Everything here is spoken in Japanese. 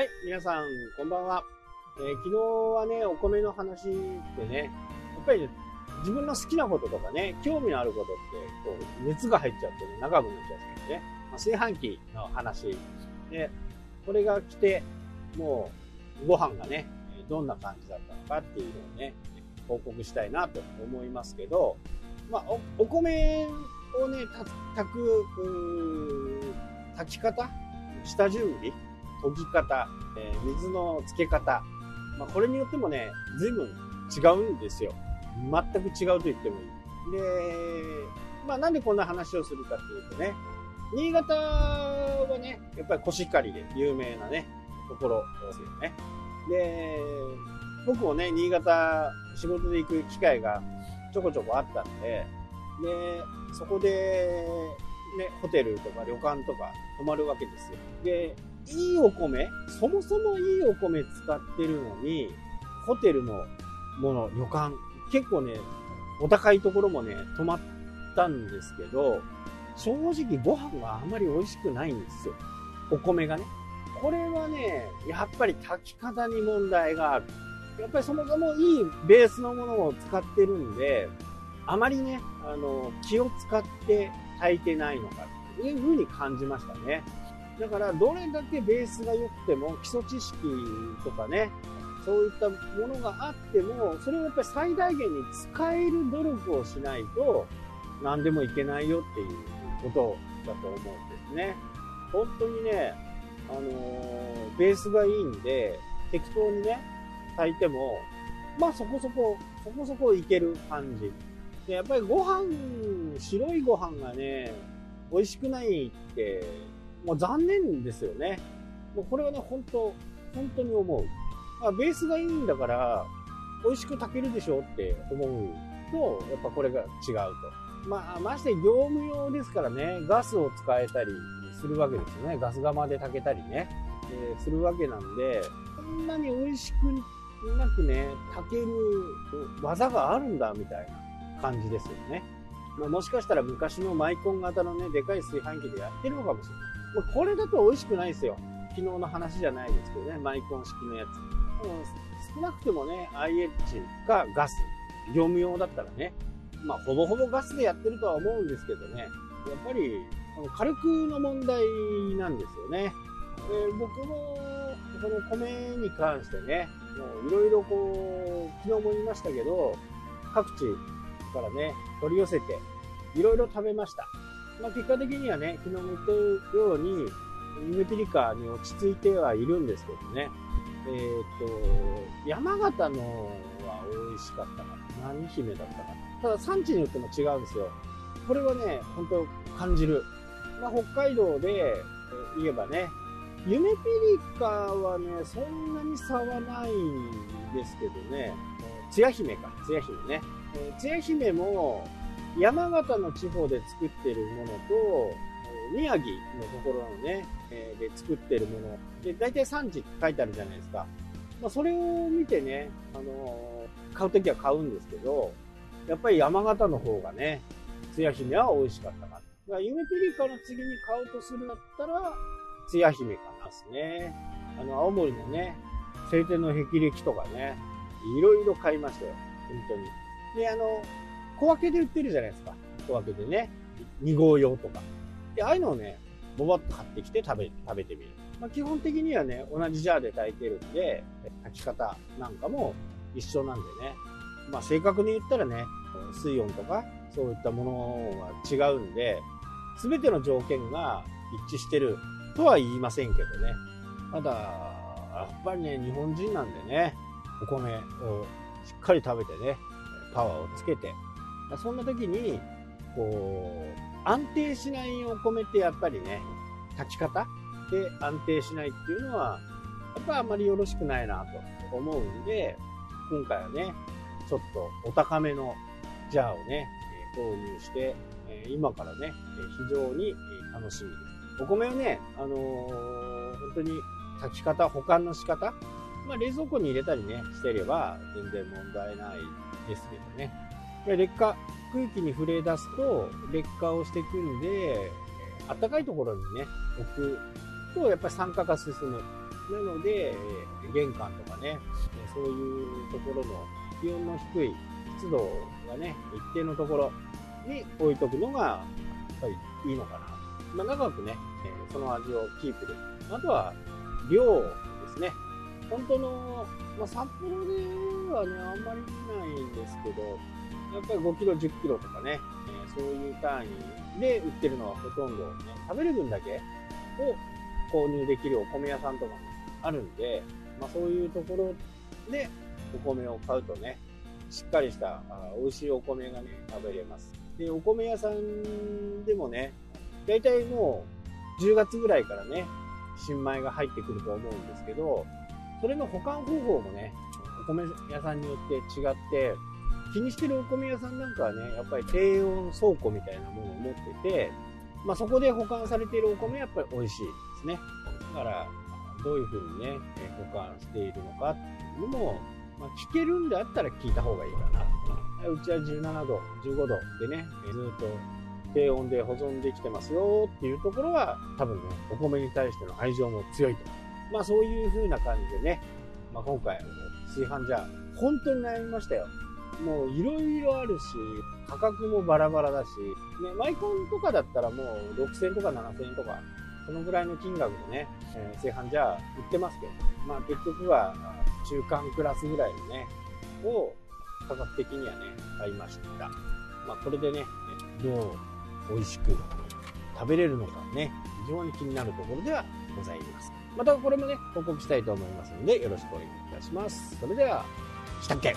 はい、皆さん、こんばんは。えー昨日はね、お米の話でね、やっぱり、ね、自分の好きなこととかね、興味のあることって、こう、熱が入っちゃってね、長くなっちゃうんですけどね、まあ、炊飯器の話。で、これが来て、もう、ご飯がね、どんな感じだったのかっていうのをね、報告したいなと思いますけど、まあ、おお米をね、炊く、炊き方？下準備？研ぎ方、えー水のつけ方、まあ、これによってもね、随分違うんですよ。全く違うと言ってもいい。で、まあなんでこんな話をするかっていうとね、新潟はね、やっぱりコシヒカリで有名なね、ところですよね。で、僕もね、新潟仕事で行く機会がちょこちょこあったんで、で、そこで、ね、ホテルとか旅館とか泊まるわけですよ。で、いいお米、そもそもいいお米使ってるのに、ホテルのもの、旅館、結構ね、お高いところもね、泊まったんですけど、正直ご飯があまり美味しくないんですよ。お米がね。これはね、やっぱり炊き方に問題がある。やっぱりそもそもいいベースのものを使ってるんで、あまりね、あの、気を使って炊いてないのかというふうに感じましたね。だから、どれだけベースが良くても、基礎知識とかね、そういったものがあっても、それをやっぱり最大限に使える努力をしないと、何でもいけないよっていうことだと思うんですね。本当にね、あのーベースがいいんで、適当にね、炊いても、まあそこそこ、そこそこいける感じ。で、やっぱりご飯、白いご飯がね、美味しくないって、もう残念ですよね。もうこれはね、本当本当に思う。まあ、ベースがいいんだから、美味しく炊けるでしょって思うと、やっぱこれが違うと。まあ、まして業務用ですからね、ガスを使えたりするわけですよね。ガス釜で炊けたりね、えーするわけなんで、こんなに美味しくなくね、炊ける技があるんだみたいな感じですよね。まあ、もしかしたら昔のマイコン型のね、でかい炊飯器でやってるのかもしれない。もうこれだと美味しくないですよ。昨日の話じゃないですけどね、マイコン式のやつ。うん少なくてもね、IH かガス、業務用だったらね、まあ、ほぼほぼガスでやってるとは思うんですけどね、やっぱり、この火力の問題なんですよね。で僕も、この米に関してね、もういろいろこう、昨日も言いましたけど、各地からね、取り寄せて、いろいろ食べました。まあ、結果的にはね、昨日も言ったように、ゆめぴりかに落ち着いてはいるんですけどね。えっ、と、山形のは美味しかったかな。何姫だったかな。ただ産地によっても違うんですよ。これはね、本当感じる。まあ、北海道でえ言えばね、ゆめぴりかはね、そんなに差はないんですけどね、つや姫か、つや姫ね。えつや姫も山形の地方で作ってるものと、宮城のところのね、えーで作ってるもの。で、大体産地って書いてあるじゃないですか。まあ、それを見てね、あのー買うときは買うんですけど、やっぱり山形の方がね、つや姫は美味しかったかな。だからゆめぴりかの次に買うとするんだったら、つや姫かなですね。あの、青森のね、晴天の霹靂とかね、いろいろ買いましたよ。本当に。で、あの、小分けで売ってるじゃないですか。小分けでね。2号用とか。で、ああいうのをね、ボバッと買ってきて食べ、食べてみる。まあ、基本的にはね、同じジャーで炊いてるんで、炊き方なんかも一緒なんでね。まあ、正確に言ったらね、水温とか、そういったものは違うんで、すべての条件が一致してるとは言いませんけどね。ただ、やっぱりね、日本人なんでね、お米をしっかり食べてね、パワーをつけて、そんな時に、こう、安定しないお米ってやっぱりね、炊き方で安定しないっていうのは、やっぱあんまりよろしくないなと思うんで、今回はね、ちょっとお高めのジャーをね、購入して、今からね、非常に楽しみです。お米をね、あのー本当に炊き方、保管の仕方、まあ、冷蔵庫に入れたりね、してれば全然問題ないですけどね。で劣化、空気に触れ出すと劣化をしていくんで、えー暖かいところにね、置くとやっぱり酸化が進む。なので、玄関とかね、そういうところの気温の低い湿度がね、一定のところに置いとくのが、やっぱりいいのかな。まあ、長くね、その味をキープできる。あとは、量ですね。本当の、まあ、札幌ではね、あんまり見ないんですけど、やっぱり5キロ、10キロとかね、えそういう単位で売ってるのはほとんど、ね、食べる分だけを購入できるお米屋さんとかもあるんで、まあ、そういうところでお米を買うとね、しっかりしたあ美味しいお米がね、食べれます。で、お米屋さんでもね、大体もう10月ぐらいからね、新米が入ってくると思うんですけど、それの保管方法もね、お米屋さんによって違って、気にしてるお米屋さんなんかはね、やっぱり低温倉庫みたいなものを持ってて、まあ、そこで保管されているお米はやっぱり美味しいですね。だから、どういうふうにね、保管しているのかっていうのも、まあ、聞けるんであったら聞いた方がいいかな。うちは17度、15度でね、ずっと低温で保存できてますよっていうところは、多分ね、お米に対しての愛情も強いと思います。まあそういう風な感じでね、まあ、今回、炊飯ジャー、本当に悩みましたよ。もういろいろあるし、価格もバラバラだし、ね、マイコンとかだったらもう6000とか7000円とか、そのぐらいの金額でね、えー、炊飯ジャー売ってますけど、まあ結局は中間クラスぐらいのね、を価格的にはね、買いました。まあこれでね、どう美味しく食べれるのかね、非常に気になるところではございます。またこれもね、報告したいと思いますので、よろしくお願いいたします。それでは、したっけ？